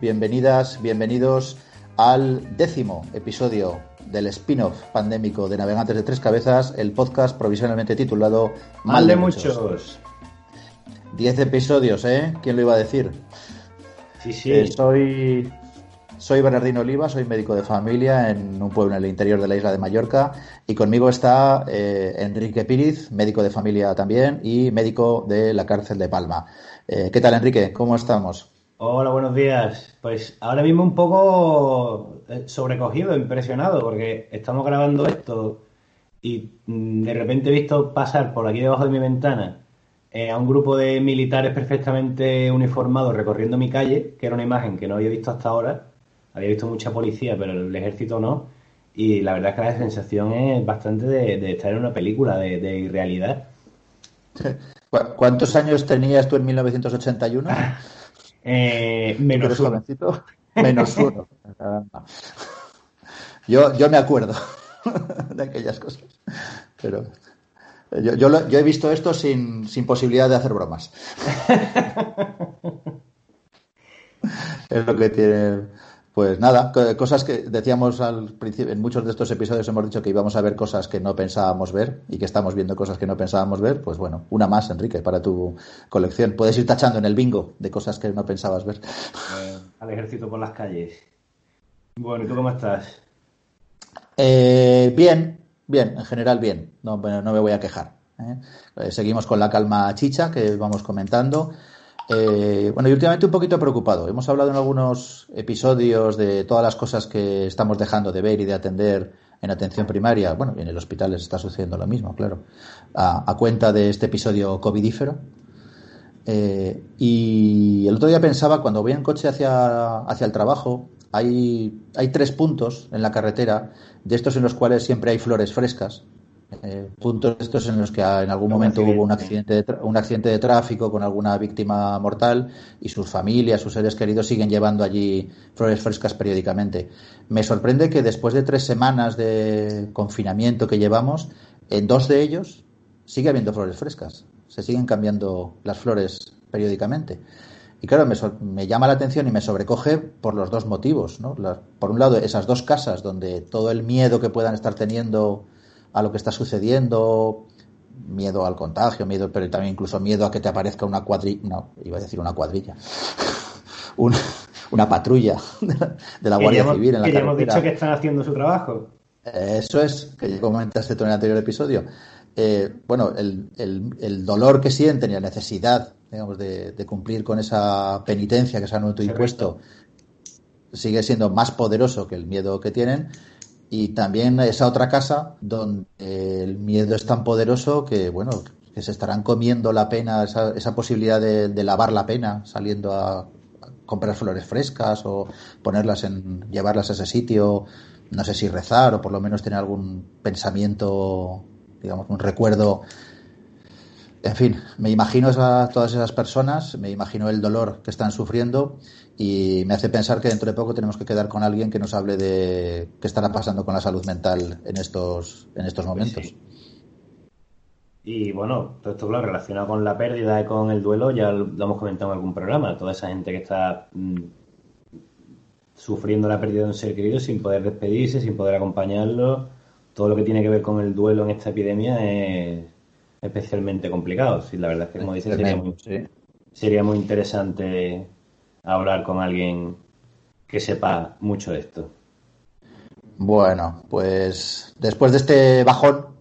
Bienvenidas, bienvenidos al décimo episodio del spin-off pandémico de Navegantes de Tres Cabezas, el podcast provisionalmente titulado Mal de muchos. Diez episodios, ¿eh? ¿Quién lo iba a decir? Sí, sí. Eh, soy, soy Bernardino Oliva, soy médico de familia en un pueblo en el interior de la isla de Mallorca y conmigo está eh, Enrique Píriz, médico de familia también y médico de la cárcel de Palma. Eh, ¿Qué tal, Enrique? ¿Cómo estamos? Hola, buenos días. Pues ahora mismo un poco eh, sobrecogido, impresionado, porque estamos grabando esto y mm, de repente he visto pasar por aquí debajo de mi ventana eh, a un grupo de militares perfectamente uniformados recorriendo mi calle, que era una imagen que no había visto hasta ahora. Había visto mucha policía, pero el ejército no. Y la verdad es que la sensación es bastante de, estar en una película de, de irrealidad. ¿Cuántos años tenías tú en 1981? Eh, menos uno. Menos uno. Yo, yo me acuerdo de aquellas cosas. Pero yo, yo, yo he visto esto sin, sin posibilidad de hacer bromas. es lo que tiene pues nada, cosas que decíamos al principio, en muchos de estos episodios hemos dicho que íbamos a ver cosas que no pensábamos ver y que estamos viendo cosas que no pensábamos ver, pues bueno, una más, Enrique, para tu colección. Puedes ir tachando en el bingo de cosas que no pensabas ver. al ejército por las calles. Bueno, ¿y tú cómo estás? Eh, bien, bien, en general bien, no, no me voy a quejar. ¿eh? Eh, seguimos con la calma chicha que vamos comentando. Eh, bueno, y últimamente un poquito preocupado. Hemos hablado en algunos episodios de todas las cosas que estamos dejando de ver y de atender en atención primaria. Bueno, en el hospital les está sucediendo lo mismo, claro. A, cuenta de este episodio covidífero. Eh, y el otro día pensaba, cuando voy en coche hacia, hacia el trabajo, hay, hay tres puntos en la carretera, de estos en los cuales siempre hay flores frescas eh, puntos estos en los que en algún momento hubo un accidente, de un accidente de tráfico con alguna víctima mortal y sus familias, sus seres queridos siguen llevando allí flores frescas periódicamente. Me sorprende que después de tres semanas de confinamiento que llevamos, en dos de ellos sigue habiendo flores frescas. Se siguen cambiando las flores periódicamente. Y claro, me, me, llama la atención y me sobrecoge por los dos motivos. ¿no? por un lado, esas dos casas donde todo el miedo que puedan estar teniendo a lo que está sucediendo, miedo al contagio, miedo, pero también incluso miedo a que te aparezca una cuadrilla, no, iba a decir una cuadrilla, una, patrulla de la Guardia Civil en la que ya hemos dicho que están haciendo su trabajo. Eso es, que comentaste tú en el anterior episodio. Eh, bueno, el, dolor que sienten y la necesidad, digamos, de, cumplir con esa penitencia que se han autoimpuesto sigue siendo más poderoso que el miedo que tienen y también esa otra casa donde el miedo es tan poderoso que, bueno, que se estarán comiendo la pena, esa, esa posibilidad de, lavar la pena saliendo a, comprar flores frescas o ponerlas en, llevarlas a ese sitio, no sé si rezar o por lo menos tener algún pensamiento, digamos, un recuerdo en fin, me imagino a todas esas personas, me imagino el dolor que están sufriendo y me hace pensar que dentro de poco tenemos que quedar con alguien que nos hable de qué estará pasando con la salud mental en estos, en estos pues momentos. Y bueno, todo esto claro, relacionado con la pérdida y con el duelo, ya lo hemos comentado en algún programa. Toda esa gente que está mm, sufriendo la pérdida de un ser querido sin poder despedirse, sin poder acompañarlo, todo lo que tiene que ver con el duelo en esta epidemia es especialmente complicado. Sí, la verdad es que, como dices, sería muy, sería muy interesante hablar con alguien que sepa mucho de esto. Bueno, pues después de este bajón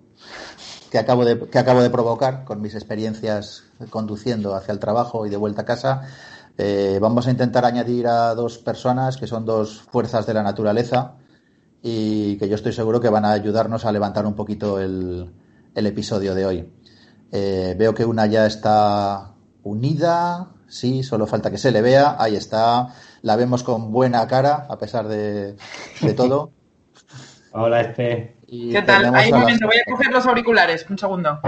que acabo de, que acabo de provocar con mis experiencias conduciendo hacia el trabajo y de vuelta a casa, eh, vamos a intentar añadir a dos personas que son dos fuerzas de la naturaleza y que yo estoy seguro que van a ayudarnos a levantar un poquito el, el episodio de hoy. Eh, veo que una ya está unida, sí, solo falta que se le vea, ahí está, la vemos con buena cara a pesar de, todo. Hola, este. ¿Qué tal? Ahí un momento, voy a coger los auriculares, un segundo.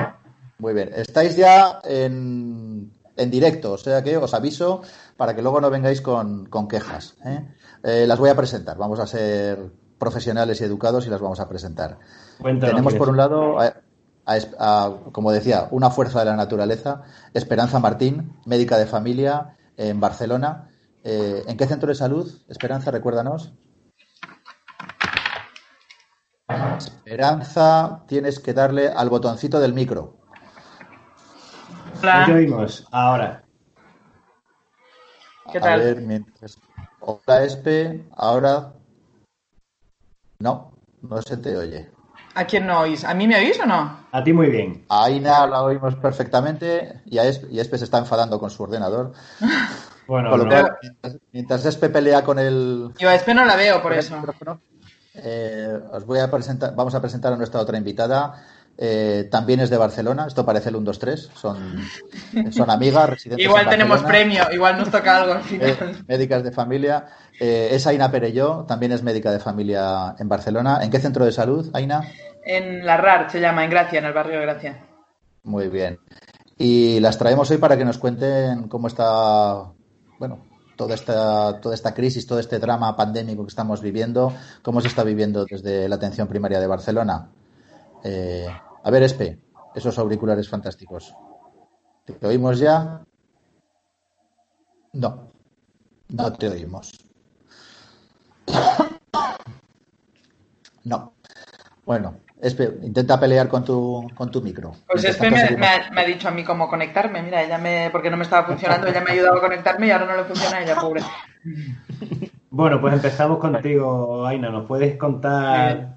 Muy bien, estáis ya en, en directo, o sea que os aviso para que luego no vengáis con, quejas. ¿eh? Eh, las voy a presentar, vamos a ser profesionales y educados y las vamos a presentar. Tenemos por un lado como decía, una fuerza de la naturaleza, Esperanza Martín, médica de familia, en Barcelona. Eh, ¿En qué centro de salud? Esperanza, recuérdanos. Esperanza, tienes que darle al botoncito del micro. Hola. ¿Qué oímos ahora? ¿Qué tal? A ver, mientras... Hola, Espe. Ahora. No, no se te oye. ¿A quién no oís? ¿A mí me oís o no? A ti muy bien. A Aina la oímos perfectamente y, a Espe, y Espe se está enfadando con su ordenador. Bueno, Con lo no. cual, mientras, mientras Espe pelea con el, Yo a Espe no la veo por eso. eh, os voy a presentar, vamos a presentar a nuestra otra invitada. Eh, también es de Barcelona, esto parece el 1, 2, 3, son, son amigas, residentes Igual en tenemos Barcelona, premio, igual nos toca algo al eh, médicas de familia. Eh, es Aina Perelló, también es médica de familia en Barcelona. ¿En qué centro de salud, Aina? En la RAR se llama, en Gracia, en el barrio de Gracia. Muy bien. Y las traemos hoy para que nos cuenten cómo está, bueno, toda esta, toda esta crisis, todo este drama pandémico que estamos viviendo, cómo se está viviendo desde la atención primaria de Barcelona. Eh, a ver, Espe, esos auriculares fantásticos. ¿Te oímos ya? No, no te oímos. No. Bueno, Espe, intenta pelear con tu, con tu micro. Pues Espe me ha, me ha dicho a mí cómo conectarme. Mira, ella me, porque no me estaba funcionando, ella me ha ayudado a conectarme y ahora no le funciona a ella, pobre. Bueno, pues empezamos contigo, Aina. ¿Nos puedes contar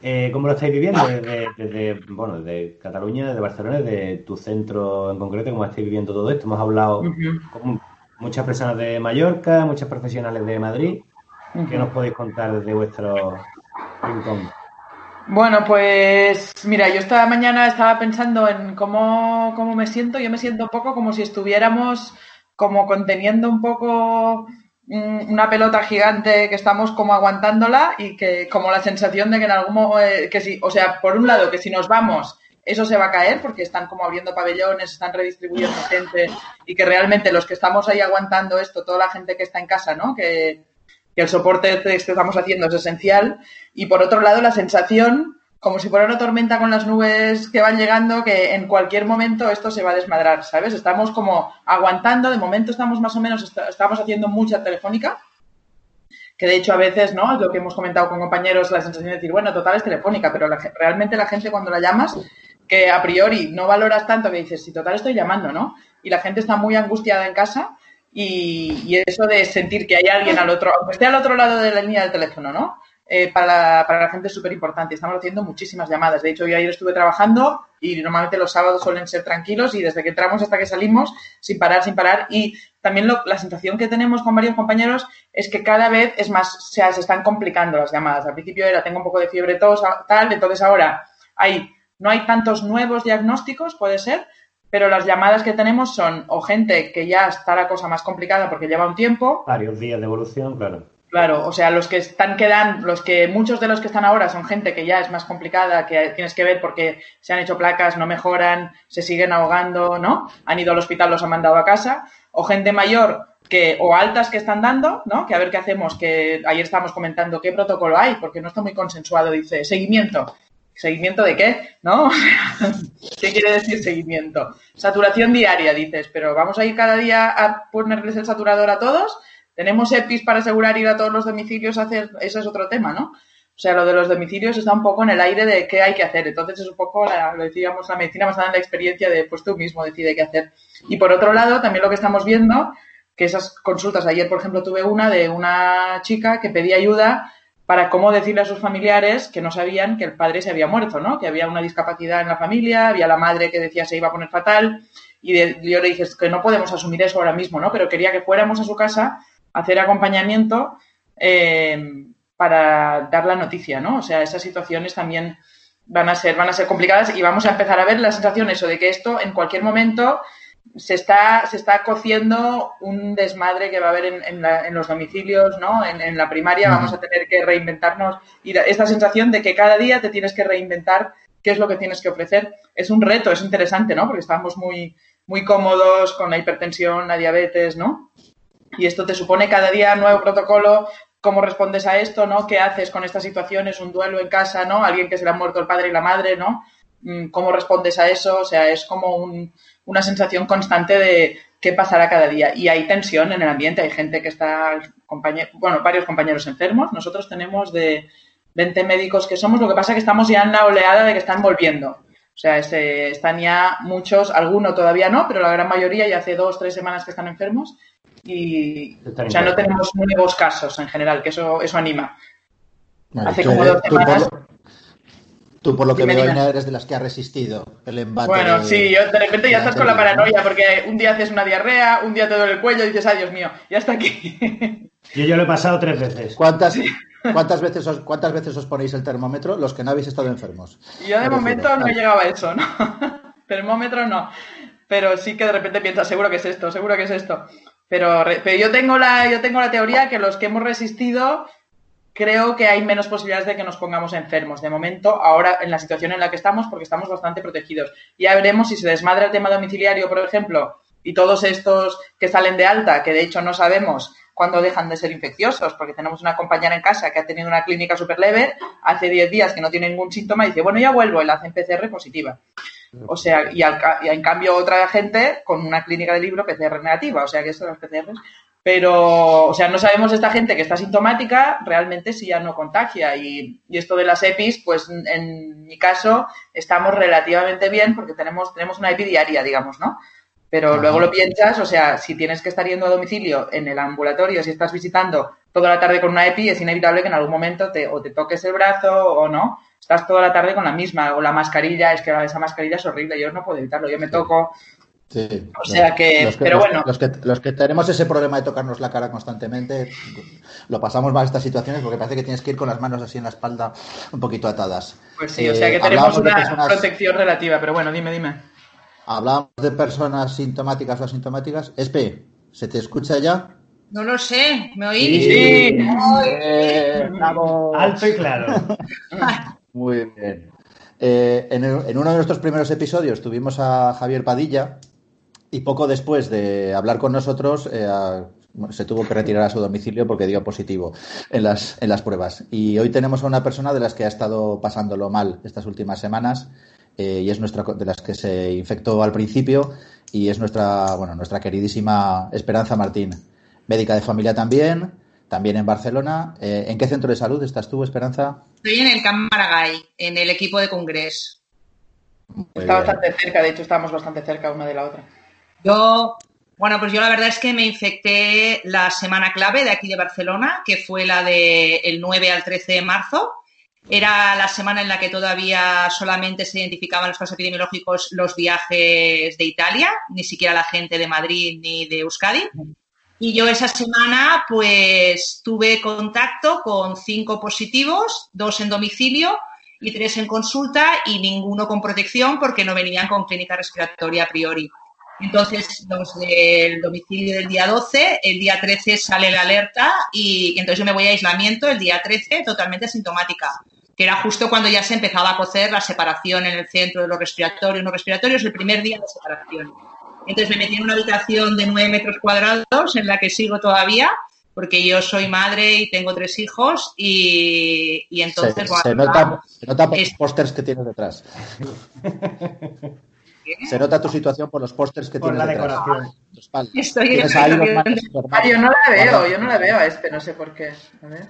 eh, cómo lo estáis viviendo desde, desde, bueno, desde Cataluña, desde Barcelona, desde tu centro en concreto, cómo estáis viviendo todo esto? Hemos hablado con muchas personas de Mallorca, muchas profesionales de Madrid. ¿Qué nos podéis contar desde vuestro rincón? Bueno, pues mira, yo esta mañana estaba pensando en cómo, cómo me siento. Yo me siento un poco como si estuviéramos como conteniendo un poco una pelota gigante que estamos como aguantándola y que como la sensación de que en algún eh, que si, o sea, por un lado que si nos vamos eso se va a caer porque están como abriendo pabellones, están redistribuyendo gente y que realmente los que estamos ahí aguantando esto, toda la gente que está en casa, ¿no? Que, que el soporte que estamos haciendo es esencial. Y por otro lado, la sensación, como si fuera una tormenta con las nubes que van llegando, que en cualquier momento esto se va a desmadrar, ¿sabes? Estamos como aguantando, de momento estamos más o menos, est- estamos haciendo mucha telefónica, que de hecho a veces, ¿no? Lo que hemos comentado con compañeros, la sensación de decir, bueno, total es telefónica, pero la realmente la gente cuando la llamas, que a priori no valoras tanto, que dices, si total estoy llamando, ¿no? Y la gente está muy angustiada en casa y, y eso de sentir que hay alguien al otro, aunque esté al otro lado de la línea del teléfono, ¿no? Eh, para, la, para la gente es súper importante. Estamos haciendo muchísimas llamadas. De hecho, yo ayer estuve trabajando y normalmente los sábados suelen ser tranquilos y desde que entramos hasta que salimos, sin parar, sin parar. Y también lo- la sensación que tenemos con varios compañeros es que cada vez es más, o sea, se están complicando las llamadas. Al principio era, tengo un poco de fiebre, tos, tal, entonces ahora hay, no hay tantos nuevos diagnósticos, puede ser, pero las llamadas que tenemos son o gente que ya está la cosa más complicada porque lleva un tiempo, Varios días de evolución, claro. Claro, o sea, los que están quedan, los que muchos de los que están ahora son gente que ya es más complicada, que tienes que ver porque se han hecho placas, no mejoran, se siguen ahogando, ¿no? Han ido al hospital, los han mandado a casa, o gente mayor que o altas que están dando, ¿no? Que a ver qué hacemos, que ayer estábamos comentando qué protocolo hay, porque no está muy consensuado, dice, seguimiento. ¿Seguimiento de qué? ¿No? ¿Qué quiere decir seguimiento? Saturación diaria, dices, pero vamos a ir cada día a ponerles el saturador a todos. ¿Tenemos EPIs para asegurar ir a todos los domicilios a hacer? Eso es otro tema, ¿no? O sea, lo de los domicilios está un poco en el aire de qué hay que hacer. Entonces es un poco, la, lo decíamos, la medicina basada en la experiencia de pues tú mismo decide qué hacer. Y por otro lado, también lo que estamos viendo, que esas consultas, ayer por ejemplo tuve una de una chica que pedía ayuda para cómo decirle a sus familiares que no sabían que el padre se había muerto, ¿no? Que había una discapacidad en la familia, había la madre que decía se iba a poner fatal y de- yo le dije "Es que no podemos asumir eso ahora mismo, ¿no? Pero quería que fuéramos a su casa hacer acompañamiento eh, para dar la noticia, ¿no? O sea, esas situaciones también van a ser van a ser complicadas y vamos a empezar a ver la sensación eso de que esto en cualquier momento se está, se está cociendo un desmadre que va a haber en, en la- en los domicilios, ¿no? En, en la primaria vamos a tener que reinventarnos y esta sensación de que cada día te tienes que reinventar qué es lo que tienes que ofrecer es un reto, es interesante, ¿no? Porque estamos muy, muy cómodos con la hipertensión, la diabetes, ¿no? Y esto te supone cada día nuevo protocolo, cómo respondes a esto, ¿no? ¿Qué haces con estas situaciones? Un duelo en casa, ¿no? Alguien que se le ha muerto el padre y la madre, ¿no? Mm, ¿Cómo respondes a eso? O sea, es como un- una sensación constante de, qué pasará cada día. Y hay tensión en el ambiente, hay gente que está, bueno, varios compañeros enfermos. Nosotros tenemos de 20 médicos que somos, lo que pasa es que estamos ya en la oleada de que están volviendo. O sea, están ya muchos, algunos todavía no, pero la gran mayoría ya hace dos, tres semanas que están enfermos y o sea, no tenemos nuevos casos en general, que eso, eso anima. hace como dos semanas... Tú, por lo que veo, eres de las que ha resistido el embate. Bueno, sí, yo, de repente ya estás con la paranoia, porque un día haces una diarrea, un día te duele el cuello y dices, ay, Dios mío, ya está aquí. Yo, yo lo he pasado tres veces. ¿Cuántas, ¿cuántas, veces os, ¿Cuántas veces os ponéis el termómetro los que no habéis estado enfermos? Yo de momento no he llegado a eso, ¿no? termómetro no. Pero sí que de repente piensas, seguro que es esto, seguro que es esto. Pero, pero yo, tengo la, yo tengo la teoría que los que hemos resistido creo que hay menos posibilidades de que nos pongamos enfermos. De momento, ahora en la situación en la que estamos, porque estamos bastante protegidos. Ya veremos si se desmadra el tema domiciliario, por ejemplo, y todos estos que salen de alta, que de hecho no sabemos cuándo dejan de ser infecciosos, porque tenemos una compañera en casa que ha tenido una clínica súper leve, hace 10 días que no tiene ningún síntoma y dice, bueno, ya vuelvo, y la hacen PCR positiva. O sea, y, en cambio otra gente con una clínica de libro PCR negativa, o sea que esto de los PCRs pero, o sea, no sabemos esta gente que está sintomática realmente si ya no contagia. Y, esto de las EPIs, pues en mi caso estamos relativamente bien porque tenemos, tenemos una EPI diaria, digamos, ¿no? Pero luego lo piensas, o sea, si tienes que estar yendo a domicilio en el ambulatorio, si estás visitando toda la tarde con una EPI, es inevitable que en algún momento te, o te toques el brazo o no. Estás toda la tarde con la misma, o la mascarilla, es que esa mascarilla es horrible, yo no puedo evitarlo, yo me toco, Sí, o sea que, pero bueno. Los que, los que tenemos ese problema de tocarnos la cara constantemente, lo pasamos mal estas situaciones porque parece que tienes que ir con las manos así en la espalda un poquito atadas. Pues sí, o sea que eh, tenemos una protección relativa, pero bueno, dime, dime. Hablamos de personas sintomáticas o asintomáticas. Espe, ¿se te escucha ya? No lo sé, ¿me oís? Sí. Eh, Alto y claro. Muy bien. Eh, en, uno de nuestros primeros episodios tuvimos a Javier Padilla y poco después de hablar con nosotros eh, se tuvo que retirar a su domicilio porque dio positivo en las, en las pruebas. Y hoy tenemos a una persona de las que ha estado pasándolo mal estas últimas semanas eh, y es nuestra de las que se infectó al principio y es nuestra bueno nuestra queridísima Esperanza Martín, médica de familia también también en Barcelona. Eh, ¿En qué centro de salud estás tú, Esperanza? Estoy en el Camp Maragall, en el equipo de Congreso. Está bastante cerca, de hecho estamos bastante cerca una de la otra. Yo, bueno, pues yo la verdad es que me infecté la semana clave de aquí de Barcelona, que fue la del 9 al 13 de marzo. Era la semana en la que todavía solamente se identificaban los casos epidemiológicos los viajes de Italia, ni siquiera la gente de Madrid ni de Euskadi. Y yo esa semana pues tuve contacto con cinco positivos, dos en domicilio y tres en consulta y ninguno con protección porque no venían con clínica respiratoria a priori. Entonces, los del domicilio del día 12, el día 13 sale la alerta y, entonces yo me voy a aislamiento el día 13 totalmente asintomática, que era justo cuando ya se empezaba a cocer la separación en el centro de los respiratorios, no respiratorios, el primer día de separación. Entonces me metí en una habitación de nueve metros cuadrados en la que sigo todavía, porque yo soy madre y tengo tres hijos y, entonces... Se, nota, se nota por los pósters que tienes detrás. Se nota tu situación por los pósters que tienes detrás. Estoy en ah, yo no la veo, yo no la veo a este, no sé por qué. A ver.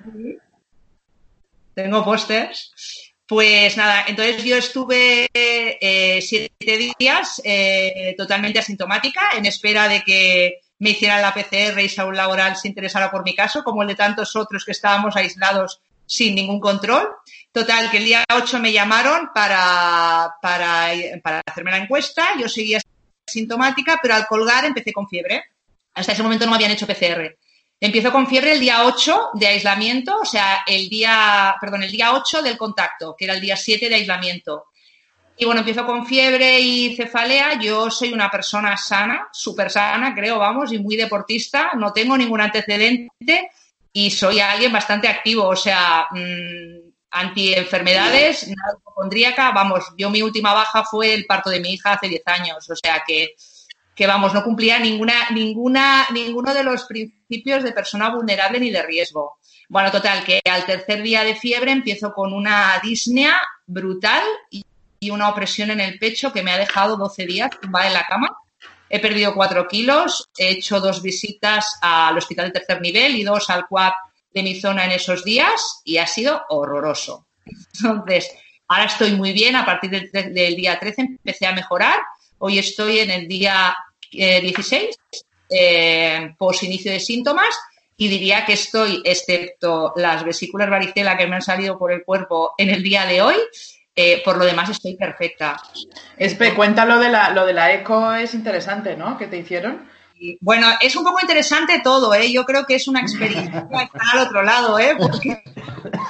Tengo pósters. Pues nada, entonces yo estuve eh, siete días eh, totalmente asintomática en espera de que me hicieran la PCR y salud laboral se interesara por mi caso, como el de tantos otros que estábamos aislados sin ningún control. Total, que el día 8 me llamaron para, para, para hacerme la encuesta, yo seguía asintomática, pero al colgar empecé con fiebre. Hasta ese momento no me habían hecho PCR. Empiezo con fiebre el día 8 de aislamiento, o sea, el día, perdón, el día 8 del contacto, que era el día 7 de aislamiento. Y bueno, empiezo con fiebre y cefalea. Yo soy una persona sana, súper sana, creo, vamos, y muy deportista. No tengo ningún antecedente y soy alguien bastante activo, o sea, mmm, anti-enfermedades, hipocondríaca. Vamos, yo mi última baja fue el parto de mi hija hace 10 años, o sea que que vamos, no cumplía ninguna, ninguna, ninguno de los principios de persona vulnerable ni de riesgo. Bueno, total, que al tercer día de fiebre empiezo con una disnea brutal y, una opresión en el pecho que me ha dejado 12 días tumbada en la cama. he perdido cuatro kilos, he hecho dos visitas al hospital de tercer nivel y dos al CUAP de mi zona en esos días y ha sido horroroso. Entonces, ahora estoy muy bien, a partir del, día 13 empecé a mejorar, hoy estoy en el día 16, eh, post inicio de síntomas, y diría que estoy, excepto las vesículas varicela que me han salido por el cuerpo en el día de hoy, eh, por lo demás estoy perfecta. Espe, cuéntalo de la, lo de la eco, es interesante, ¿no? ¿Qué te hicieron? Bueno, es un poco interesante todo, ¿eh? Yo creo que es una experiencia estar al otro lado, ¿eh?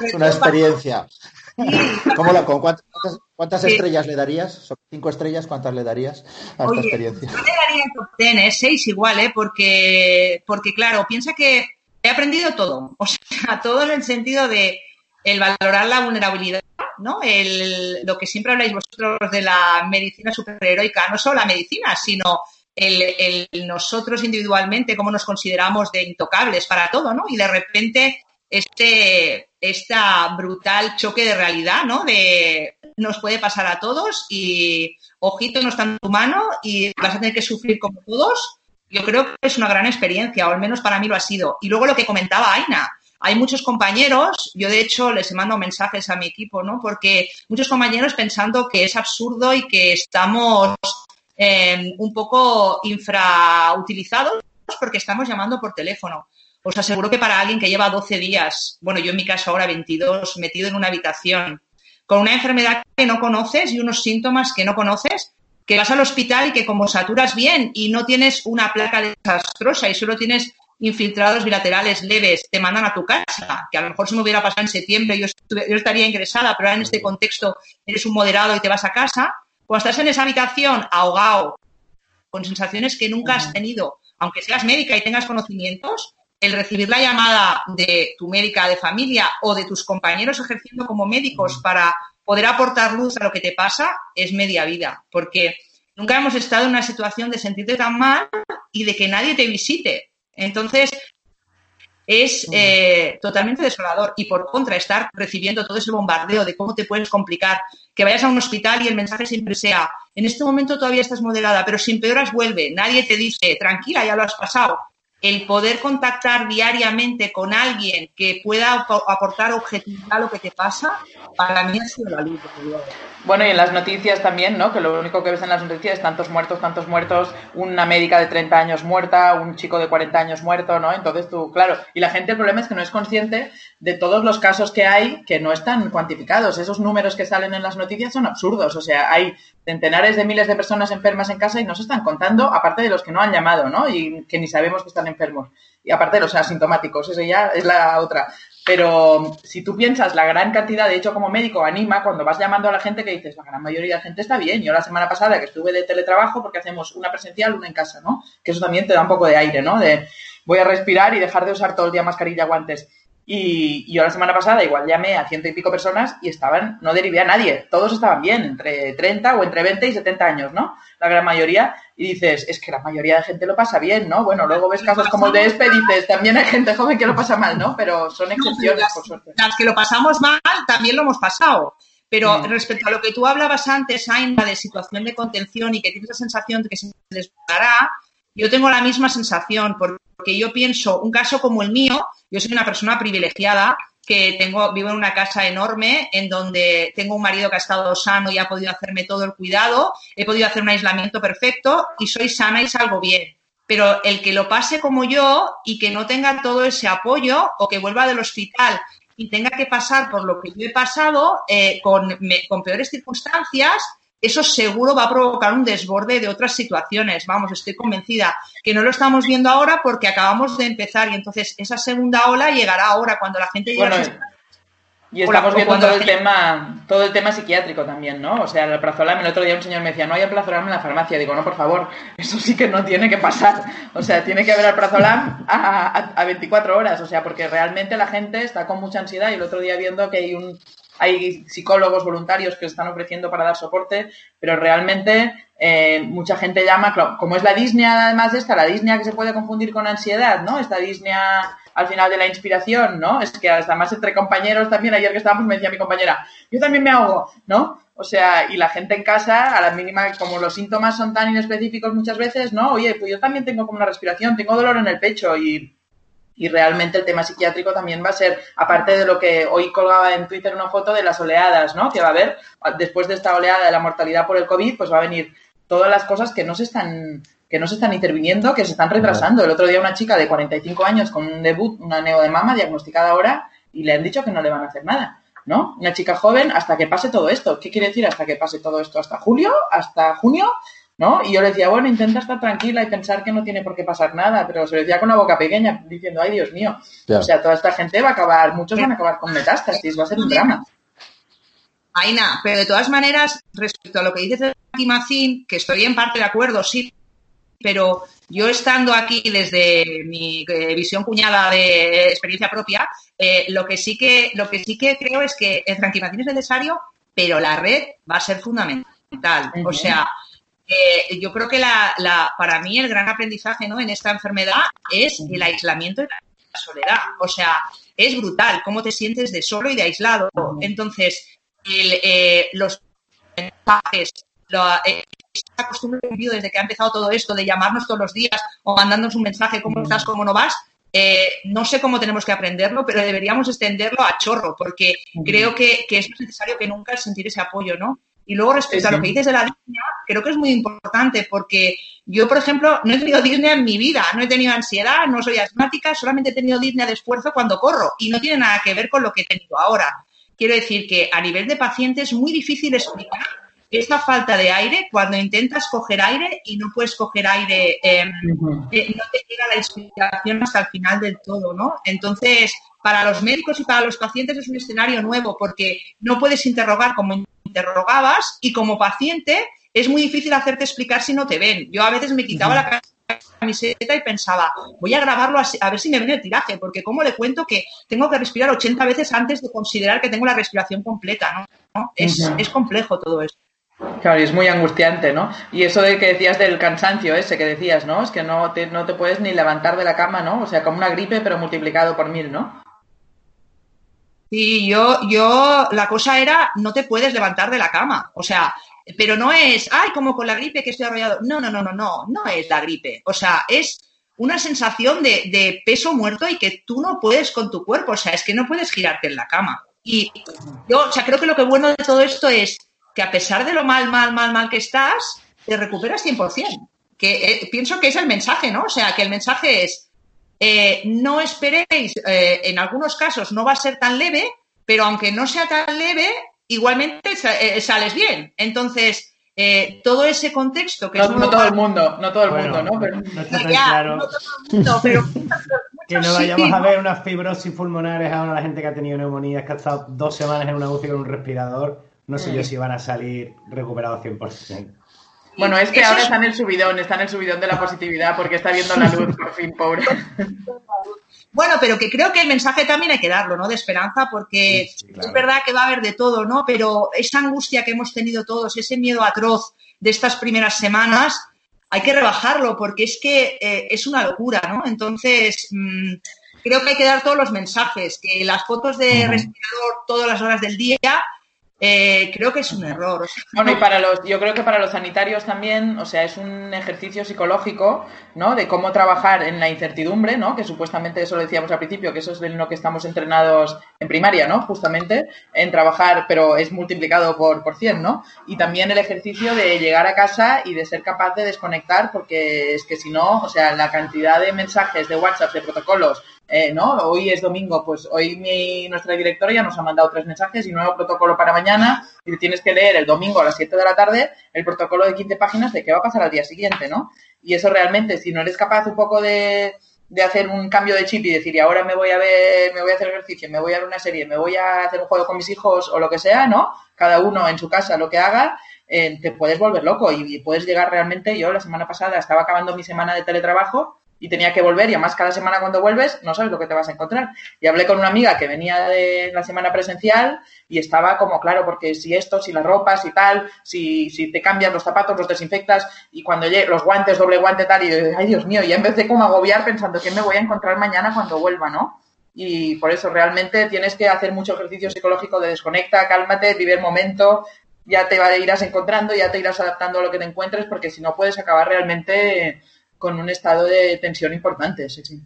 es una experiencia. Con cuántas, estrellas le darías? ¿Son cinco estrellas? ¿Cuántas le darías a esta experiencia? Yo le daría top ten, ¿eh? seis igual, ¿eh? Porque, porque, claro, piensa que he aprendido todo. O sea, todo en el sentido de el valorar la vulnerabilidad ¿no? El, lo que siempre habláis vosotros de la medicina superheroica, no solo la medicina, sino el, nosotros individualmente, cómo nos consideramos de intocables para todo, ¿no? Y de repente este esta brutal choque de realidad, ¿no? De nos puede pasar a todos y ojito no está en tu mano y vas a tener que sufrir como todos. Yo creo que es una gran experiencia, o al menos para mí lo ha sido. Y luego lo que comentaba Aina, hay muchos compañeros, yo de hecho les mando mensajes a mi equipo, ¿no? Porque muchos compañeros pensando que es absurdo y que estamos em, un poco infrautilizados porque estamos llamando por teléfono. Os aseguro que para alguien que lleva 12 días, bueno, yo en mi caso ahora 22, metido en una habitación, con una enfermedad que no conoces y unos síntomas que no conoces, que vas al hospital y que como saturas bien y no tienes una placa desastrosa y solo tienes infiltrados bilaterales leves te mandan a tu casa, que a lo mejor si me hubiera pasado en septiembre yo, yo estaría ingresada, pero ahora en este contexto eres un moderado y te vas a casa, cuando estás en esa habitación ahogado, con sensaciones que nunca has tenido, aunque seas médica y tengas conocimientos, el recibir la llamada de tu médica de familia o de tus compañeros ejerciendo como médicos para poder aportar luz a lo que te pasa es media vida, porque nunca hemos estado en una situación de sentirte tan mal y de que nadie te visite. Entonces, es eh, totalmente desolador. Y por contra, estar recibiendo todo ese bombardeo de cómo te puedes complicar, que vayas a un hospital y el mensaje siempre sea, en este momento todavía estás moderada, pero si empeoras, vuelve. Nadie te dice, tranquila, ya lo has pasado. El poder contactar diariamente con alguien que pueda aportar objetividad a lo que te pasa, para mí ha sido la luz. Bueno, y en las noticias también, ¿no? Que lo único que ves en las noticias es tantos muertos, tantos muertos, una médica de 30 años muerta, un chico de 40 años muerto, ¿no? Entonces tú, claro, y la gente el problema es que no es consciente de todos los casos que hay que no están cuantificados. Esos números que salen en las noticias son absurdos, o sea, hay centenares de miles de personas enfermas en casa y no se están contando, aparte de los que no han llamado, ¿no? Y que ni sabemos que están. Y aparte los asintomáticos, eso ya es la otra. Pero si tú piensas la gran cantidad, de hecho como médico anima cuando vas llamando a la gente que dices, la gran mayoría de la gente está bien. Yo la semana pasada que estuve de teletrabajo porque hacemos una presencial, una en casa, ¿no? Que eso también te da un poco de aire, ¿no? De voy a respirar y dejar de usar todo el día mascarilla, guantes. Y, yo la semana pasada igual llamé a ciento y pico personas y estaban, no derivé a nadie, todos estaban bien, entre 30 o entre 20 y 70 años, ¿no? La gran mayoría, y dices, es que la mayoría de gente lo pasa bien, ¿no? Bueno, luego ves casos como el de y dices, también hay gente joven que lo pasa mal, ¿no? Pero son excepciones, por suerte. Las que lo pasamos mal también lo hemos pasado. Pero mm. respecto a lo que tú hablabas antes, Aina, de situación de contención y que tienes la sensación de que se desbará, yo tengo la misma sensación, porque yo pienso, un caso como el mío, yo soy una persona privilegiada que tengo, vivo en una casa enorme en donde tengo un marido que ha estado sano y ha podido hacerme todo el cuidado, he podido hacer un aislamiento perfecto y soy sana y salgo bien. Pero el que lo pase como yo y que no tenga todo ese apoyo o que vuelva del hospital y tenga que pasar por lo que yo he pasado eh, con, con peores circunstancias, eso seguro va a provocar un desborde de otras situaciones. Vamos, estoy convencida que no lo estamos viendo ahora porque acabamos de empezar y entonces esa segunda ola llegará ahora cuando la gente llegue y estamos viendo todo el tema, todo el tema psiquiátrico también, ¿no? O sea, el plazolam, el otro día un señor me decía, no hay plazolam en la farmacia. Digo, no, por favor, eso sí que no tiene que pasar. O sea, tiene que haber plazolam a, a 24 horas. O sea, porque realmente la gente está con mucha ansiedad y el otro día viendo que hay un hay psicólogos voluntarios que están ofreciendo para dar soporte, pero realmente eh, mucha gente llama, como es la disnea además de esta, la disnea que se puede confundir con ansiedad, ¿no? Esta disnea al final de la inspiración, ¿no? Es que además entre compañeros también, ayer que estábamos me decía mi compañera, yo también me ahogo, ¿no? O sea, y la gente en casa, a la mínima, como los síntomas son tan inespecíficos muchas veces, ¿no? Oye, pues yo también tengo como una respiración, tengo dolor en el pecho y, y realmente el tema psiquiátrico también va a ser, aparte de lo que hoy colgaba en Twitter una foto de las oleadas, ¿no? Que va a haber, después de esta oleada de la mortalidad por el COVID, pues va a venir todas las cosas que no se están que no se están interviniendo, que se están retrasando. El otro día una chica de 45 años con un debut, una neodemama diagnosticada ahora, y le han dicho que no le van a hacer nada. ¿no? Una chica joven hasta que pase todo esto. ¿Qué quiere decir hasta que pase todo esto? ¿Hasta julio? ¿Hasta junio? ¿No? Y yo le decía, bueno, intenta estar tranquila y pensar que no tiene por qué pasar nada, pero se lo decía con una boca pequeña, diciendo, ay, Dios mío. O sea, toda esta gente va a acabar, muchos van a acabar con metástasis, va a ser un drama. Aina, pero de todas maneras, respecto a lo que dices de Timacín, que estoy en parte de acuerdo, sí, pero yo estando aquí desde mi eh, visión cuñada de experiencia propia, eh, lo que sí que lo que sí que creo es que el tranquilización es necesario, pero la red va a ser fundamental. O sea, eh, yo creo que la, la, para mí el gran aprendizaje ¿no? en esta enfermedad es el aislamiento y la soledad. O sea, es brutal cómo te sientes de solo y de aislado. Entonces, el, los mensajes, esta costumbre que vivido desde que ha empezado todo esto de llamarnos todos los días o mandándonos un mensaje, ¿cómo estás, cómo no vas? Eh, no sé cómo tenemos que aprenderlo, pero deberíamos extenderlo a chorro, porque creo que, es necesario que nunca sentir ese apoyo, ¿no? Y luego respecto a lo que dices de la disnea, creo que es muy importante porque yo, por ejemplo, no he tenido disnea en mi vida, no he tenido ansiedad, no soy asmática, solamente he tenido disnea de esfuerzo cuando corro y no tiene nada que ver con lo que he tenido ahora. Quiero decir que a nivel de paciente es muy difícil explicar esta falta de aire, cuando intentas coger aire y no puedes coger aire, em, eh, no te llega la inspiración hasta el final del todo, ¿no? Entonces, para los médicos y para los pacientes es un escenario nuevo porque no puedes interrogar como interrogabas y como paciente es muy difícil hacerte explicar si no te ven. Yo a veces me quitaba la camiseta y pensaba, voy a grabarlo a ver si me viene el tiraje, porque como le cuento que tengo que respirar 80 veces antes de considerar que tengo la respiración completa, ¿no? Es, es complejo todo esto. Claro, y es muy angustiante, ¿no? Y eso de que decías del cansancio ese que decías, ¿no? Es que no te, no te puedes ni levantar de la cama, ¿no? O sea, como una gripe, pero multiplicado por mil, ¿no? Sí, yo, yo, la cosa era, no te puedes levantar de la cama. O sea, pero no es, ay, como con la gripe que estoy arrollado. No, no, no, no, no, no es la gripe. O sea, es una sensación de, de peso muerto y que tú no puedes con tu cuerpo. O sea, es que no puedes girarte en la cama. Y yo, o sea, creo que lo que bueno de todo esto es que a pesar de lo mal, mal, mal, mal que estás, te recuperas 100%. Que eh, pienso que es el mensaje, ¿no? O sea, que el mensaje es, eh, no esperéis, eh, en algunos casos no va a ser tan leve, pero aunque no sea tan leve, igualmente sales bien. Entonces, todo ese contexto que no, es no todo el mundo, no todo el mundo, ¿no? Pero... No está tan claro. No todo el mundo, pero que no vayamos a ver unas fibrosis pulmonares ahora la gente que ha tenido neumonía, que ha estado dos semanas en una UCI con un respirador no sé yo si van a salir recuperados 100%. Bueno, es que ahora está en el subidón, está en el subidón de la positividad porque está viendo la luz, por fin, pobre. Bueno, pero que creo que el mensaje también hay que darlo, ¿no? De esperanza, porque es verdad que va a haber de todo, ¿no? Pero esa angustia que hemos tenido todos, ese miedo atroz de estas primeras semanas, hay que rebajarlo porque es que eh, es una locura, ¿no? Entonces, mm, creo que hay que dar todos los mensajes, que las fotos de respirador todas las horas del día eh, creo que es un error. Bueno, y para los, yo creo que para los sanitarios también, o sea, es un ejercicio psicológico, ¿no? De cómo trabajar en la incertidumbre, ¿no? Que supuestamente eso lo decíamos al principio, que eso es de lo que estamos entrenados en primaria, ¿no? Justamente en trabajar, pero es multiplicado por, por 100, ¿no? Y también el ejercicio de llegar a casa y de ser capaz de desconectar, porque es que si no, o sea, la cantidad de mensajes, de WhatsApp, de protocolos, eh, ¿no? Hoy es domingo, pues hoy mi, nuestra directora ya nos ha mandado tres mensajes y nuevo protocolo para mañana y tienes que leer el domingo a las 7 de la tarde el protocolo de 15 páginas de qué va a pasar al día siguiente, ¿no? Y eso realmente, si no eres capaz un poco de, de hacer un cambio de chip y decir, y ahora me voy a ver, me voy a hacer ejercicio, me voy a ver una serie, me voy a hacer un juego con mis hijos o lo que sea, ¿no? Cada uno en su casa lo que haga, eh, te puedes volver loco y, y, puedes llegar realmente. Yo la semana pasada estaba acabando mi semana de teletrabajo y tenía que volver y además cada semana cuando vuelves no sabes lo que te vas a encontrar. Y hablé con una amiga que venía de la semana presencial y estaba como, claro, porque si esto, si las ropas y tal, si, si te cambias los zapatos, los desinfectas y cuando llegue los guantes, doble guante tal, y ay Dios mío, y vez de como agobiar pensando que me voy a encontrar mañana cuando vuelva, ¿no? Y por eso realmente tienes que hacer mucho ejercicio psicológico de desconecta, cálmate, vive el momento, ya te irás encontrando, ya te irás adaptando a lo que te encuentres, porque si no puedes acabar realmente con un estado de tensión importante. Sí, sí.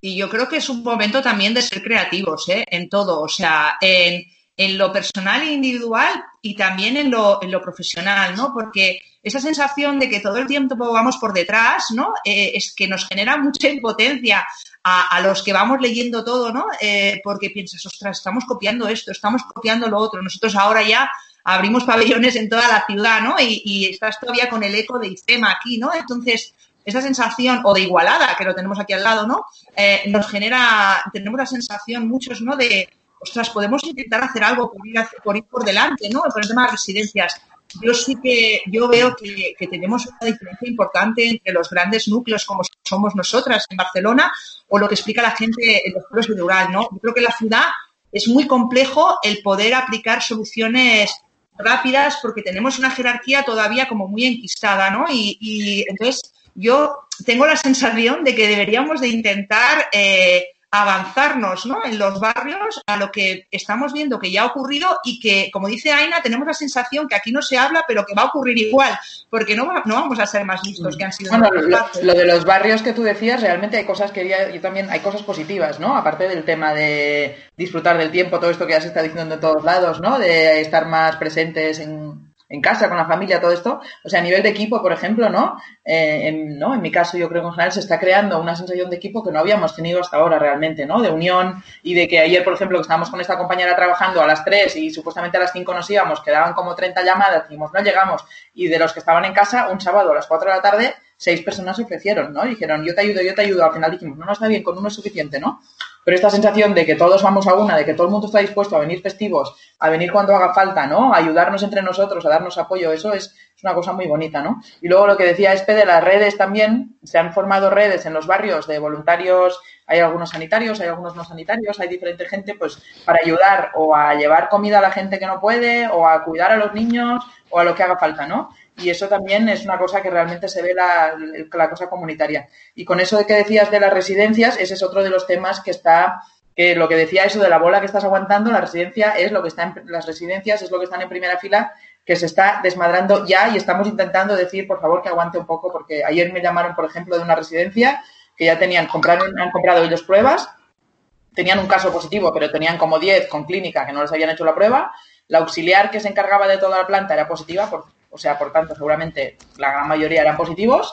Y yo creo que es un momento también de ser creativos ¿eh? en todo, o sea, en, en lo personal e individual y también en lo, en lo, profesional, ¿no? Porque esa sensación de que todo el tiempo vamos por detrás, ¿no? Eh, es que nos genera mucha impotencia a, a, los que vamos leyendo todo, ¿no? Eh, porque piensas, ostras, estamos copiando esto, estamos copiando lo otro. Nosotros ahora ya abrimos pabellones en toda la ciudad, ¿no? Y, estás todavía con el eco de ICEMA aquí, ¿no? Entonces, esa sensación, o de igualada, que lo tenemos aquí al lado, ¿no? Eh, nos genera, tenemos la sensación muchos, ¿no? De, ostras, podemos intentar hacer algo por ir, por, ir por delante, ¿no? Por el tema de residencias. Yo sí que, yo veo que, que, tenemos una diferencia importante entre los grandes núcleos como somos nosotras en Barcelona o lo que explica la gente en los pueblos rural, ¿no? Yo creo que en la ciudad es muy complejo el poder aplicar soluciones rápidas porque tenemos una jerarquía todavía como muy enquistada, ¿no? Y, y entonces yo tengo la sensación de que deberíamos de intentar eh, avanzarnos ¿no? en los barrios a lo que estamos viendo que ya ha ocurrido y que, como dice Aina, tenemos la sensación que aquí no se habla, pero que va a ocurrir igual, porque no, no vamos a ser más listos que han sido. Bueno, lo, lo, de los barrios que tú decías, realmente hay cosas que yo también, hay cosas positivas, ¿no? Aparte del tema de disfrutar del tiempo, todo esto que ya se está diciendo en todos lados, ¿no? De estar más presentes en, en casa, con la familia, todo esto. O sea, a nivel de equipo, por ejemplo, ¿no? Eh, en, ¿no? en mi caso, yo creo que en general se está creando una sensación de equipo que no habíamos tenido hasta ahora realmente, ¿no? De unión y de que ayer, por ejemplo, que estábamos con esta compañera trabajando a las 3 y supuestamente a las 5 nos íbamos, quedaban como 30 llamadas, dijimos, no llegamos. Y de los que estaban en casa, un sábado a las 4 de la tarde, seis personas ofrecieron, ¿no? dijeron, yo te ayudo, yo te ayudo. Al final dijimos, no, no está bien, con uno es suficiente, ¿no? Pero esta sensación de que todos vamos a una, de que todo el mundo está dispuesto a venir festivos, a venir cuando haga falta, ¿no? A ayudarnos entre nosotros, a darnos apoyo, eso es, es una cosa muy bonita, ¿no? Y luego lo que decía Espe de las redes también, se han formado redes en los barrios de voluntarios, hay algunos sanitarios, hay algunos no sanitarios, hay diferente gente, pues, para ayudar o a llevar comida a la gente que no puede, o a cuidar a los niños, o a lo que haga falta, ¿no? Y eso también es una cosa que realmente se ve la, cosa comunitaria. Y con eso de que decías de las residencias, ese es otro de los temas que está, que lo que decía eso de la bola que estás aguantando, la residencia es lo que está en, las residencias es lo que están en primera fila, que se está desmadrando ya y estamos intentando decir, por favor, que aguante un poco, porque ayer me llamaron, por ejemplo, de una residencia que ya tenían, compraron, han comprado ellos pruebas, tenían un caso positivo, pero tenían como 10 con clínica que no les habían hecho la prueba, la auxiliar que se encargaba de toda la planta era positiva, por, o sea, por tanto, seguramente la gran mayoría eran positivos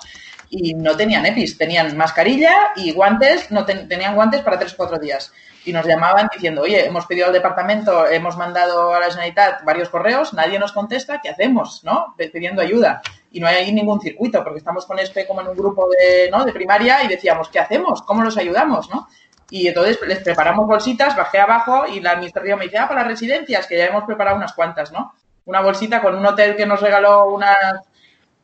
y no tenían EPIs, tenían mascarilla y guantes, no ten, tenían guantes para tres o cuatro días. Y nos llamaban diciendo, oye, hemos pedido al departamento, hemos mandado a la Generalitat varios correos, nadie nos contesta, ¿qué hacemos? ¿No? Pidiendo ayuda. Y no hay ningún circuito, porque estamos con este como en un grupo de, ¿no? de primaria y decíamos, ¿qué hacemos? ¿Cómo los ayudamos? ¿no? Y entonces les preparamos bolsitas, bajé abajo y la administración me dice, ah, para las residencias, que ya hemos preparado unas cuantas, ¿no? Una bolsita con un hotel que nos regaló unas,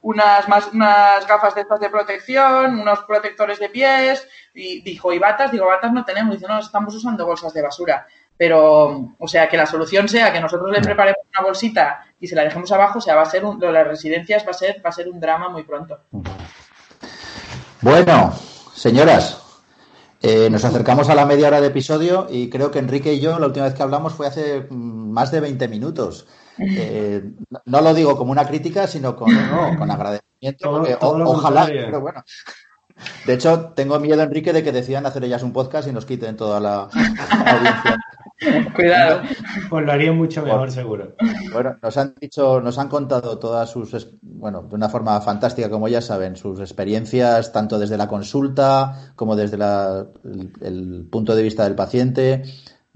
unas, más, unas gafas de estas de protección, unos protectores de pies, y dijo, ¿y batas? Digo, batas no tenemos. Dice, no, estamos usando bolsas de basura. Pero, o sea, que la solución sea que nosotros le preparemos una bolsita y se la dejemos abajo, o sea, va a ser, un, las residencias va a ser, va a ser un drama muy pronto. Bueno, señoras, eh, nos acercamos a la media hora de episodio y creo que Enrique y yo la última vez que hablamos fue hace más de 20 minutos. Eh, no lo digo como una crítica, sino con, no, con agradecimiento. Todo, porque, todo o, ojalá, contrario. pero bueno. De hecho, tengo miedo, Enrique, de que decidan hacer ellas un podcast y nos quiten toda la, la audiencia. Cuidado. Pues lo haría mucho mejor, seguro. Bueno, nos han dicho, nos han contado todas sus, bueno, de una forma fantástica, como ya saben, sus experiencias, tanto desde la consulta como desde la, el, el punto de vista del paciente.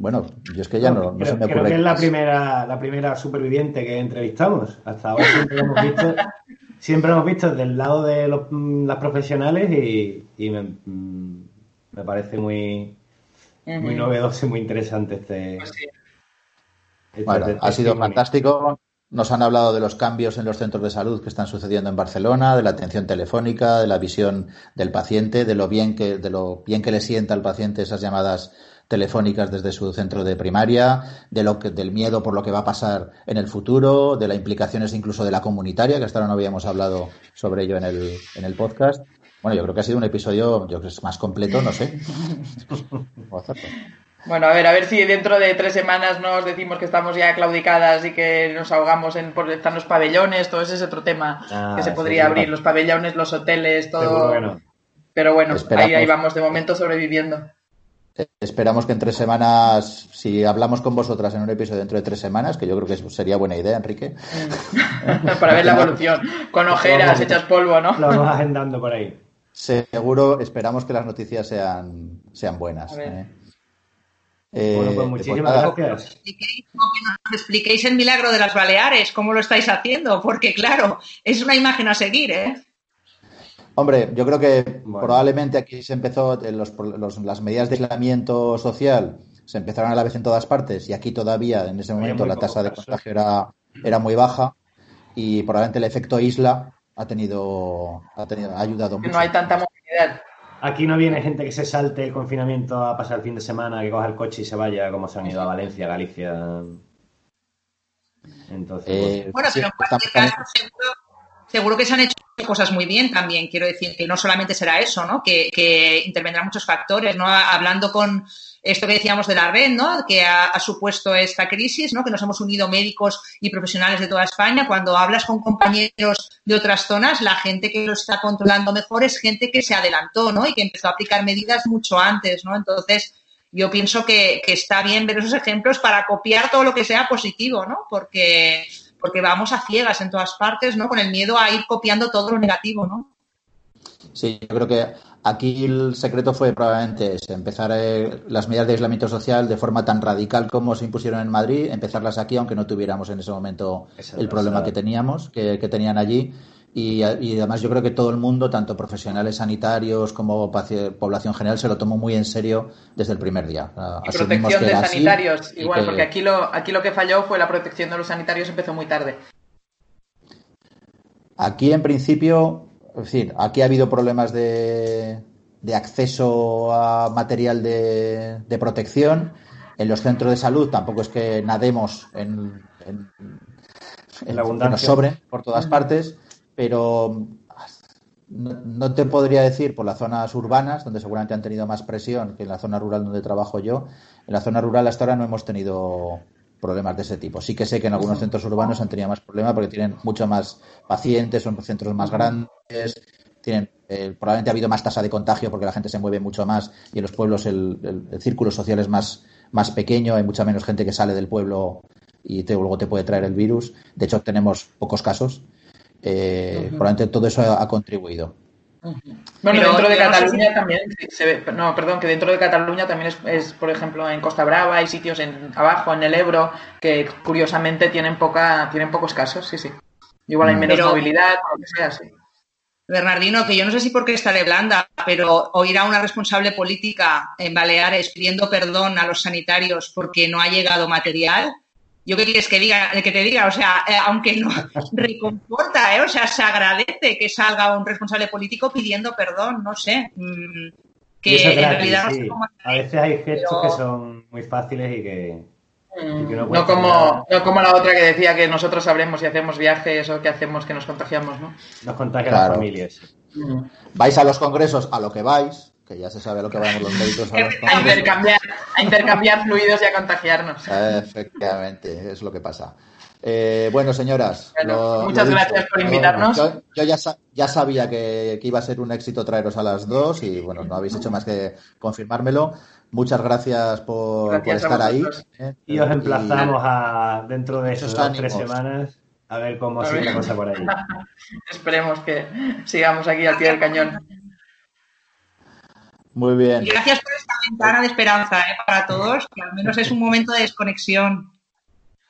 Bueno, yo es que ya no, no creo, se me creo ocurre. que es la primera, la primera superviviente que entrevistamos. Hasta ahora siempre hemos visto, siempre hemos visto del lado de los, mm, las profesionales y, y me, mm, me parece muy, muy novedoso y muy interesante este. Pues este Bueno, te- ha sido fantástico. Nos han hablado de los cambios en los centros de salud que están sucediendo en Barcelona, de la atención telefónica, de la visión del paciente, de lo bien que, de lo bien que le sienta al paciente esas llamadas telefónicas desde su centro de primaria, de lo que, del miedo por lo que va a pasar en el futuro, de las implicaciones incluso de la comunitaria, que hasta ahora no habíamos hablado sobre ello en el, en el podcast. Bueno, yo creo que ha sido un episodio, yo creo que es más completo, no sé. Bueno, a ver, a ver si dentro de tres semanas nos decimos que estamos ya claudicadas y que nos ahogamos en por estar los pabellones, todo ese es otro tema Ah, que se podría sí, abrir, no. los pabellones, los hoteles, todo. que no. Pero bueno, ahí, ahí vamos, de momento sobreviviendo. Eh, Esperamos que en tres semanas, si hablamos con vosotras en un episodio dentro de tres semanas, que yo creo que sería buena idea, Enrique, Para ver la evolución. Con ojeras, hechas polvo, ¿no? Lo vamos agendando por ahí. seguro esperamos que las noticias sean, sean buenas. ¿eh? Eh, bueno, pues pues muchísimas nada, gracias. que nos expliquéis el milagro de las Baleares, cómo lo estáis haciendo, porque claro, es una imagen a seguir, ¿eh? Hombre, yo creo que Bueno. probablemente aquí se empezó, en los- los- las medidas de aislamiento social se empezaron a la vez en todas partes y aquí todavía en ese momento la tasa de contagio era, era muy baja y probablemente el efecto isla ha tenido, ha tenido, ha ayudado mucho. no hay tanta movilidad. Aquí no viene gente que se salte el confinamiento a pasar el fin de semana, que coja el coche y se vaya, como se han ido a Valencia, Galicia. Entonces, Eh, Bueno, sí, pero en cualquier caso, seguro, seguro que se han hecho cosas muy bien también. Quiero decir que no solamente será eso, ¿no? Que, intervendrán muchos factores, ¿no? Hablando con esto que decíamos de la red, ¿no? Que ha, ha supuesto esta crisis, ¿no? Que nos hemos unido médicos y profesionales de toda España. Cuando hablas con compañeros de otras zonas, la gente que lo está controlando mejor es gente que se adelantó, ¿no? Y que empezó a aplicar medidas mucho antes, ¿no? Entonces, yo pienso que, que está bien ver esos ejemplos para copiar todo lo que sea positivo, ¿no? Porque, porque vamos a ciegas en todas partes, ¿no? Con el miedo a ir copiando todo lo negativo, ¿no? Sí, yo creo que aquí el secreto fue probablemente ese, empezar eh, las medidas de aislamiento social de forma tan radical como se impusieron en Madrid, empezarlas aquí, aunque no tuviéramos en ese momento el problema que teníamos, que, que tenían allí. Y, y además yo creo que todo el mundo, tanto profesionales sanitarios como población general, se lo tomó muy en serio desde el primer día. Ah, Y asumimos protección que de así sanitarios, igual, que- porque aquí lo, aquí lo que falló fue la protección de los sanitarios, empezó muy tarde. Aquí, en principio, es decir, aquí ha habido problemas de, de acceso a material de, de protección. En los centros de salud tampoco es que nademos en, en- en- La que abundancia. nos sobren por todas partes, pero no, no te podría decir por las zonas urbanas, donde seguramente han tenido más presión que en la zona rural donde trabajo yo. En la zona rural hasta ahora no hemos tenido problemas de ese tipo. Sí que sé que en algunos centros urbanos han tenido más problemas porque tienen mucho más pacientes, son centros más grandes, tienen eh, probablemente ha habido más tasa de contagio porque la gente se mueve mucho más y en los pueblos el, el- el círculo social es más, más pequeño, hay mucha menos gente que sale del pueblo y te, luego te puede traer el virus. De hecho, tenemos pocos casos. Eh, Probablemente todo eso ha, ha contribuido. Bueno, Pero dentro de yo no sé Cataluña si- también se ve, no, perdón, que dentro de Cataluña también es, es, por ejemplo, en Costa Brava hay sitios en abajo, en el Ebro, que curiosamente tienen poca, tienen pocos casos, sí, sí. Igual hay Mm. menos Pero- movilidad, o lo que sea, sí. Bernardino, que yo no sé si porque está de blanda, pero oír a una responsable política en Baleares pidiendo perdón a los sanitarios porque no ha llegado material, yo qué quieres que diga, que te diga, o sea, eh, aunque no reconforta, ¿eh? o sea, se agradece que salga un responsable político pidiendo perdón, no sé, mm, y que eso es en gratis, realidad no sí. sé cómo A veces hay gestos pero- que son muy fáciles y que, y que no No cuestan como, no como la otra que decía que nosotros sabremos si hacemos viajes o qué hacemos que nos contagiamos, ¿no? nos contagian Claro. las familias. Vais a los congresos a lo que vais, que ya se sabe lo que vamos los médicos a los A intercambiar, a intercambiar fluidos y a contagiarnos. Efectivamente, es lo que pasa. Eh, bueno, señoras, Bueno, muchas gracias por invitarnos. Yo, yo ya, sa- ya sabía que, que iba a ser un éxito traeros a las dos y bueno, no habéis hecho más que confirmármelo. Muchas gracias por, Gracias por a estar ahí. ¿eh? Y os emplazamos a dentro de esas tres semanas a ver cómo sigue la cosa por ahí. Esperemos que sigamos aquí al pie del cañón. Muy bien. Y gracias por esta ventana de esperanza ¿eh? para todos, que al menos es un momento de desconexión.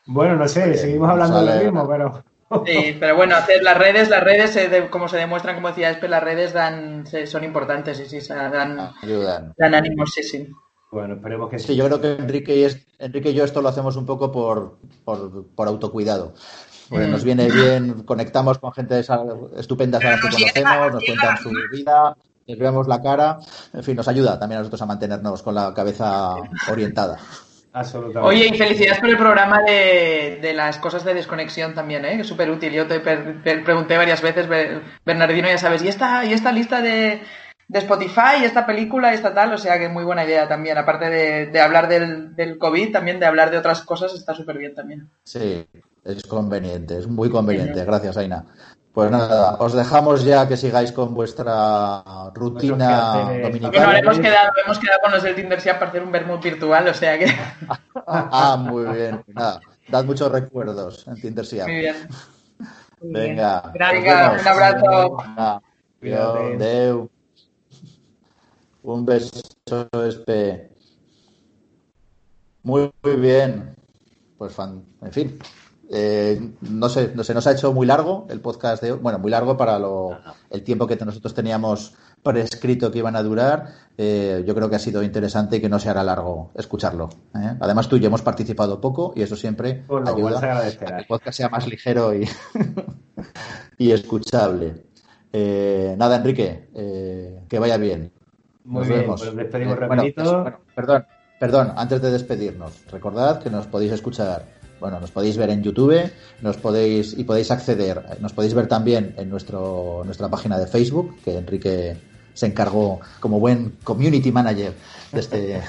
Bueno, no sé, seguimos hablando de lo mismo, pero Sí, pero bueno, hacer las redes, las redes, se de- como se demuestran, como decía Espe, las redes dan, son importantes, sí, sí, se dan, Ayudan. dan ánimos, sí, sí. bueno, esperemos que Sí, sí. yo creo que Enrique y, es- Enrique y yo esto lo hacemos un poco por, por, por autocuidado. Porque Mm. nos viene bien, conectamos con gente esa- estupenda a las que conocemos, nos cuentan su vida, les vemos la cara, en fin, nos ayuda también a nosotros a mantenernos con la cabeza orientada. Absolutamente. Oye, y felicidades por el programa de, de las cosas de desconexión también, ¿eh? que es súper útil. Yo te per- per- pregunté varias veces, Ber- Bernardino, ya sabes, ¿y esta, y esta lista de, de Spotify y esta película y esta tal, o sea que muy buena idea también, aparte de, hablar del, del, COVID, también de hablar de otras cosas está súper bien también. Sí, es conveniente, es muy conveniente, gracias Aina. Pues nada, os dejamos ya que sigáis con vuestra rutina dominical. Bueno, hemos quedado, hemos quedado con los del Tinder para hacer un vermut virtual, o sea que... ah, muy bien, nada, dad muchos recuerdos en Tinder Muy bien. Venga, Venga un abrazo. Venga, un beso, Espe. Muy, muy bien. Pues, fan, en fin. Eh, no sé, no se nos ha hecho muy largo el podcast de hoy. Bueno, muy largo para lo, el tiempo que nosotros teníamos prescrito que iban a durar. Eh, yo creo que ha sido interesante y que no se hará largo escucharlo. ¿eh? Además, tú y yo hemos participado poco y eso siempre pues ayuda a que el podcast sea más ligero y, y escuchable. nada, Enrique, que vaya bien. Muy bien, pues despedimos eh, perdón, perdón, antes de despedirnos, recordad que nos podéis escuchar, bueno, nos podéis ver en YouTube, nos podéis y podéis acceder, nos podéis ver también en nuestro nuestra página de Facebook, que Enrique se encargó como buen community manager de este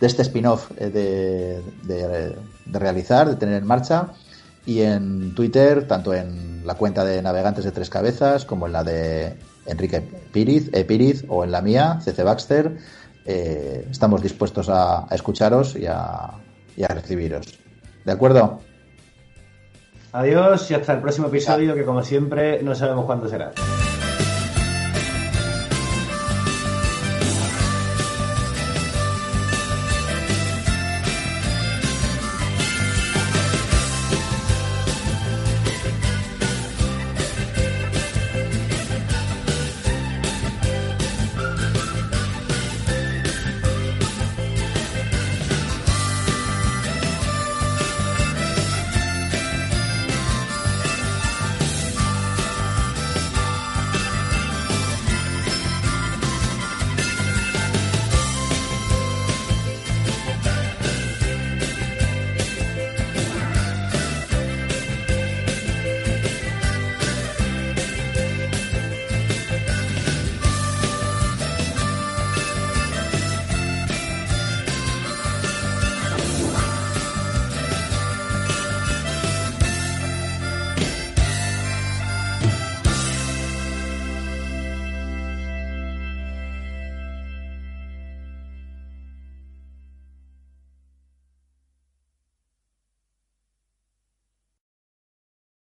de este spin-off eh, de, de, realizar, de tener en marcha y en Twitter, tanto en la cuenta de Navegantes de Tres Cabezas como en la de Enrique Piriz, e. o en la mía, CC Baxter. Eh, estamos dispuestos a, escucharos y a, y a recibiros. ¿De acuerdo? Adiós y hasta el próximo episodio que como siempre no sabemos cuándo será.